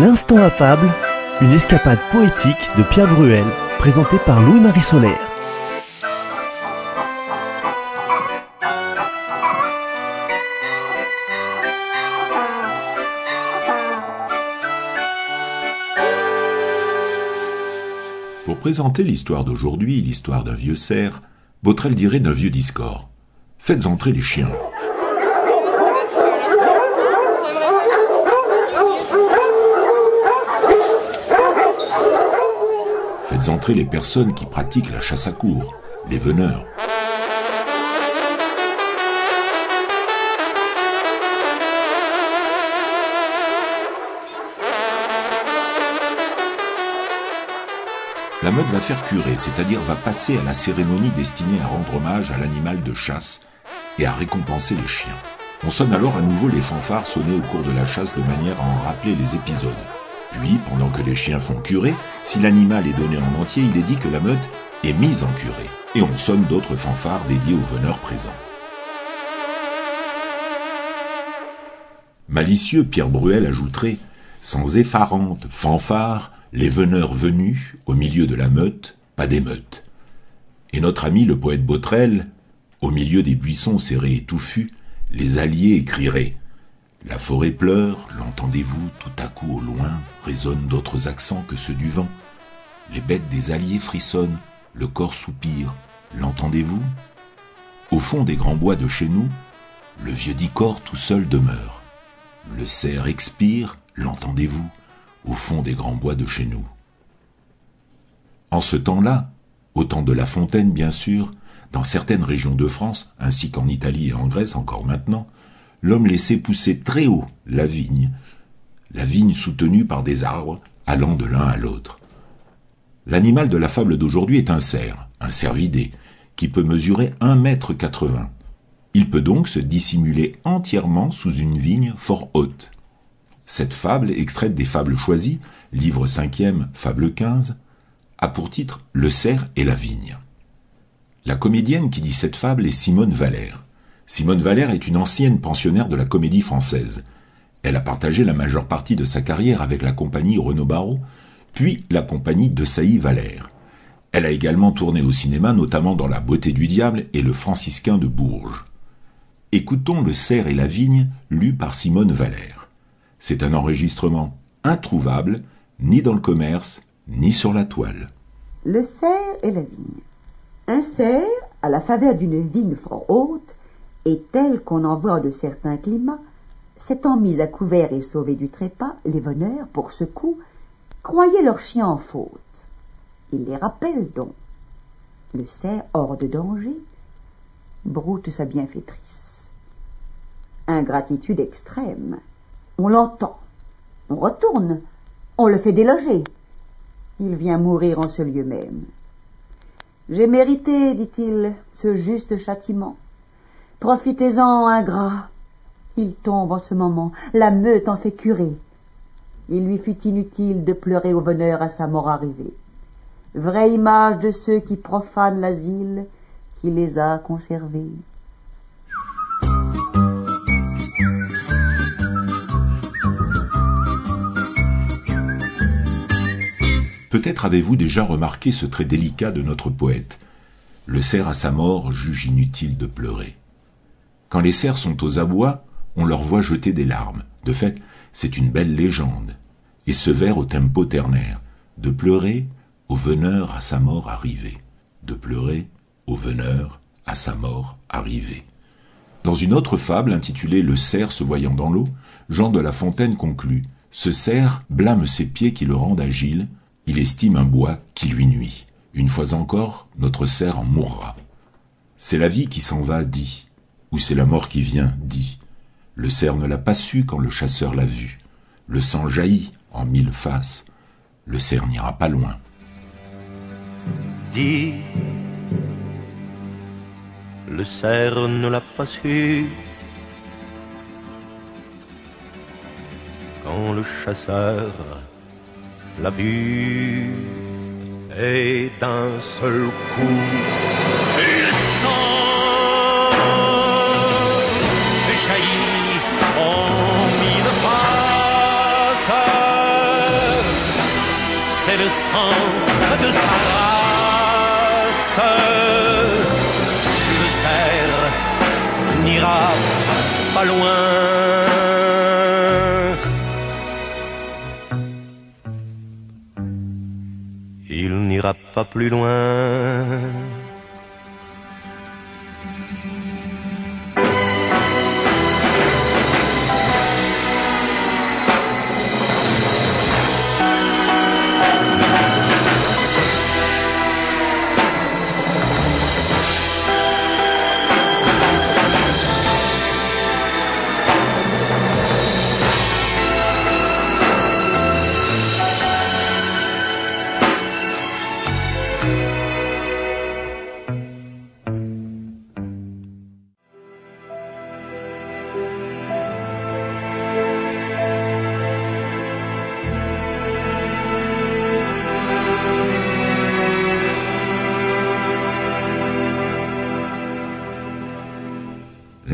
L'instant affable, une escapade poétique de Pierre Bruel, présentée par Louis-Marie Solaire. Pour présenter l'histoire d'aujourd'hui, l'histoire d'un vieux cerf, Botrel dirait d'un vieux discord. Faites entrer les chiens. Faites les personnes qui pratiquent la chasse à cour, les veneurs. La meute va faire curer, c'est-à-dire va passer à la cérémonie destinée à rendre hommage à l'animal de chasse et à récompenser les chiens. On sonne alors à nouveau les fanfares sonnées au cours de la chasse de manière à en rappeler les épisodes. Puis, pendant que les chiens font curer, si l'animal est donné en entier, il est dit que la meute est mise en curée. Et on sonne d'autres fanfares dédiées aux veneurs présents. Malicieux, Pierre Bruel ajouterait Sans effarante fanfare, les veneurs venus, au milieu de la meute, pas d'émeute. Et notre ami le poète Botrel, au milieu des buissons serrés et touffus, les alliés écriraient La forêt pleure, l'entendez-vous tout à coup au loin, résonnent d'autres accents que ceux du vent. Les bêtes des alliés frissonnent, le corps soupire, l'entendez-vous? Au fond des grands bois de chez nous, le vieux Dicor tout seul demeure. Le cerf expire, l'entendez-vous? Au fond des grands bois de chez nous. En ce temps-là, au temps de La Fontaine bien sûr, dans certaines régions de France, ainsi qu'en Italie et en Grèce encore maintenant, l'homme laissait pousser très haut la vigne, la vigne soutenue par des arbres allant de l'un à l'autre. L'animal de la fable d'aujourd'hui est un cerf, un cervidé, qui peut mesurer un mètre quatre-vingts. Il peut donc se dissimuler entièrement sous une vigne fort haute. Cette fable, extraite des Fables choisies, livre 5e, fable 15, a pour titre Le cerf et la vigne. La comédienne qui dit cette fable est Simone Valère. Simone Valère est une ancienne pensionnaire de la comédie française. Elle a partagé la majeure partie de sa carrière avec la compagnie Renaud Barrault, puis la compagnie de Sailly Valère. Elle a également tourné au cinéma, notamment dans La beauté du diable et Le franciscain de Bourges. Écoutons Le cerf et la vigne, lu par Simone Valère. C'est un enregistrement introuvable, ni dans le commerce, ni sur la toile. Le cerf et la vigne. Un cerf, à la faveur d'une vigne fort haute, et tel qu'on en voit de certains climats, s'étant mis à couvert et sauvé du trépas, les veneurs, pour ce coup, croyaient leur chien en faute. Ils les rappellent donc. Le cerf, hors de danger, broute sa bienfaitrice. Ingratitude extrême. On l'entend. On retourne. On le fait déloger. Il vient mourir en ce lieu même. J'ai mérité, dit-il, ce juste châtiment. Profitez-en, ingrat. Il tombe en ce moment. La meute en fait curer. Il lui fut inutile de pleurer au veneur à sa mort arrivée. Vraie image de ceux qui profanent l'asile qui les a conservés. Peut-être avez-vous déjà remarqué ce trait délicat de notre poète. Le cerf à sa mort juge inutile de pleurer. Quand les cerfs sont aux abois, on leur voit jeter des larmes. De fait, c'est une belle légende. Et ce vers au tempo ternaire. De pleurer au veneur à sa mort arrivée. De pleurer au veneur à sa mort arrivée. Dans une autre fable intitulée Le cerf se voyant dans l'eau, Jean de La Fontaine conclut Ce cerf blâme ses pieds qui le rendent agile, il estime un bois qui lui nuit. Une fois encore, notre cerf en mourra. C'est la vie qui s'en va, dit, ou c'est la mort qui vient, dit. Le cerf ne l'a pas su quand le chasseur l'a vu. Le sang jaillit en mille faces. Le cerf n'ira pas loin. Dit, le cerf ne l'a pas su. Quand le chasseur la vue et d'un seul coup le serres, n'ira pas loin. Il n'ira pas plus loin.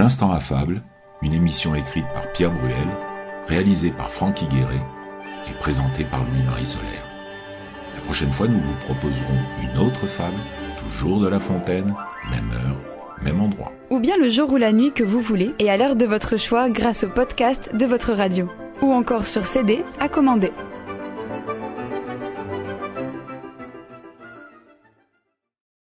L'Instant affable, une émission écrite par Pierre Bruel, réalisée par Francky Guéret et présentée par Louis-Marie Solaire. La prochaine fois, nous vous proposerons une autre fable, toujours de La Fontaine, même heure, même endroit. Ou bien le jour ou la nuit que vous voulez et à l'heure de votre choix grâce au podcast de votre radio. Ou encore sur CD à commander.